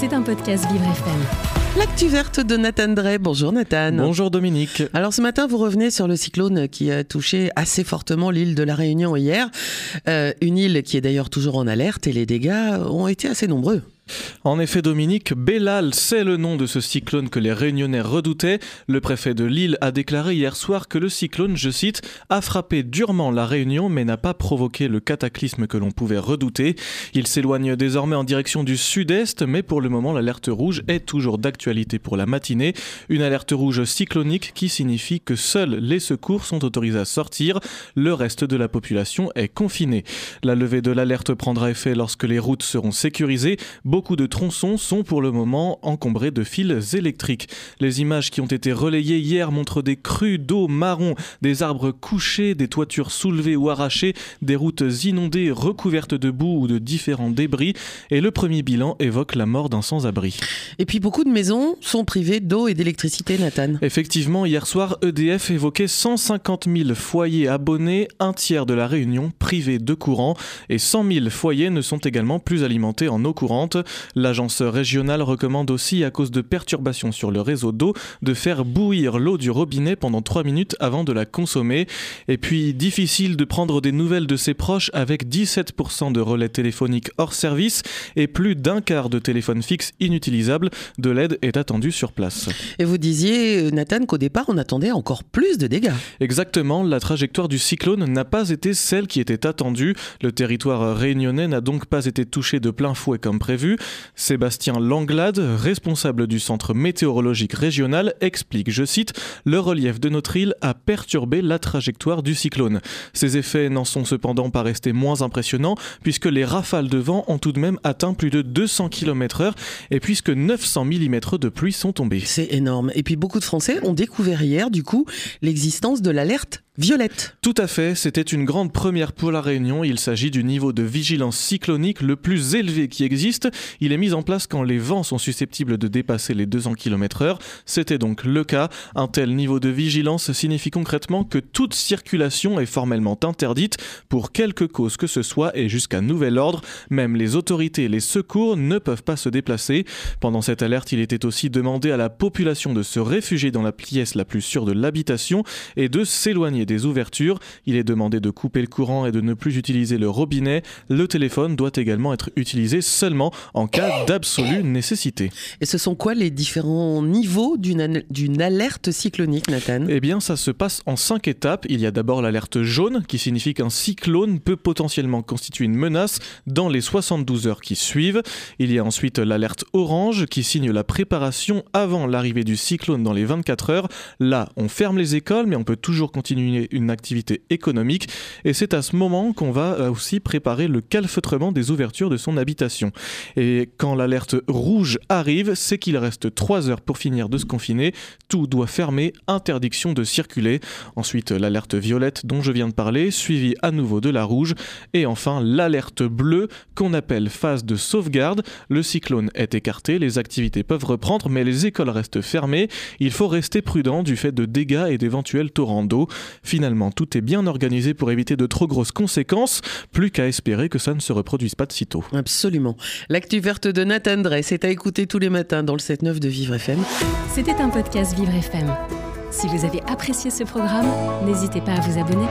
C'est un podcast Vivre FM. L'actu verte de Nathan Drey. Bonjour Nathan. Bonjour Dominique. Alors ce matin, vous revenez sur le cyclone qui a touché assez fortement l'île de la Réunion hier. Euh, une île qui est d'ailleurs toujours en alerte et les dégâts ont été assez nombreux. En effet, Dominique, Bellal, c'est le nom de ce cyclone que les Réunionnais redoutaient. Le préfet de Lille a déclaré hier soir que le cyclone, je cite, a frappé durement la Réunion mais n'a pas provoqué le cataclysme que l'on pouvait redouter. Il s'éloigne désormais en direction du sud-est, mais pour le moment, l'alerte rouge est toujours d'actualité pour la matinée. Une alerte rouge cyclonique qui signifie que seuls les secours sont autorisés à sortir. Le reste de la population est confiné. La levée de l'alerte prendra effet lorsque les routes seront sécurisées. De tronçons sont pour le moment encombrés de fils électriques. Les images qui ont été relayées hier montrent des crues d'eau marron, des arbres couchés, des toitures soulevées ou arrachées, des routes inondées recouvertes de boue ou de différents débris, et le premier bilan évoque la mort d'un sans-abri. Et puis beaucoup de maisons sont privées d'eau et d'électricité, Nathan. Effectivement, hier soir, EDF évoquait 150 000 foyers abonnés, un tiers de la Réunion privés de courant, et 100 000 foyers ne sont également plus alimentés en eau courante. L'agence régionale recommande aussi, à cause de perturbations sur le réseau d'eau, de faire bouillir l'eau du robinet pendant 3 minutes avant de la consommer. Et puis, difficile de prendre des nouvelles de ses proches avec 17% de relais téléphoniques hors service et plus d'un quart de téléphones fixes inutilisables. De l'aide est attendue sur place. Et vous disiez, Nathan, qu'au départ, on attendait encore plus de dégâts. Exactement, la trajectoire du cyclone n'a pas été celle qui était attendue. Le territoire réunionnais n'a donc pas été touché de plein fouet comme prévu. Sébastien Langlade, responsable du centre météorologique régional, explique, je cite, Le relief de notre île a perturbé la trajectoire du cyclone. Ces effets n'en sont cependant pas restés moins impressionnants puisque les rafales de vent ont tout de même atteint plus de 200 km/h et puisque 900 mm de pluie sont tombés. C'est énorme. Et puis beaucoup de Français ont découvert hier, du coup, l'existence de l'alerte violette. Tout à fait, c'était une grande première pour la Réunion. Il s'agit du niveau de vigilance cyclonique le plus élevé qui existe. Il est mis en place quand les vents sont susceptibles de dépasser les 200 km/h. C'était donc le cas. Un tel niveau de vigilance signifie concrètement que toute circulation est formellement interdite pour quelque cause que ce soit et jusqu'à nouvel ordre. Même les autorités et les secours ne peuvent pas se déplacer. Pendant cette alerte, il était aussi demandé à la population de se réfugier dans la pièce la plus sûre de l'habitation et de s'éloigner des ouvertures. Il est demandé de couper le courant et de ne plus utiliser le robinet. Le téléphone doit également être utilisé seulement en cas d'absolue nécessité. Et ce sont quoi les différents niveaux d'une alerte cyclonique, Nathan? Eh bien, ça se passe en cinq étapes. Il y a d'abord l'alerte jaune, qui signifie qu'un cyclone peut potentiellement constituer une menace dans les 72 heures qui suivent. Il y a ensuite l'alerte orange, qui signe la préparation avant l'arrivée du cyclone dans les 24 heures. Là, on ferme les écoles, mais on peut toujours continuer une activité économique. Et c'est à ce moment qu'on va euh, aussi préparer le calfeutrement des ouvertures de son habitation. Et quand l'alerte rouge arrive, c'est qu'il reste 3 heures pour finir de se confiner. Tout doit fermer, interdiction de circuler. Ensuite, l'alerte violette dont je viens de parler, suivie à nouveau de la rouge. Et enfin, l'alerte bleue qu'on appelle phase de sauvegarde. Le cyclone est écarté, les activités peuvent reprendre, mais les écoles restent fermées. Il faut rester prudent du fait de dégâts et d'éventuels torrents d'eau. Finalement, tout est bien organisé pour éviter de trop grosses conséquences, plus qu'à espérer que ça ne se reproduise pas de sitôt. Absolument. L'actu verte de Nathan Drey, c'est à écouter tous les matins dans le 7-9 de Vivre FM. C'était un podcast Vivre FM. Si vous avez apprécié ce programme, n'hésitez pas à vous abonner.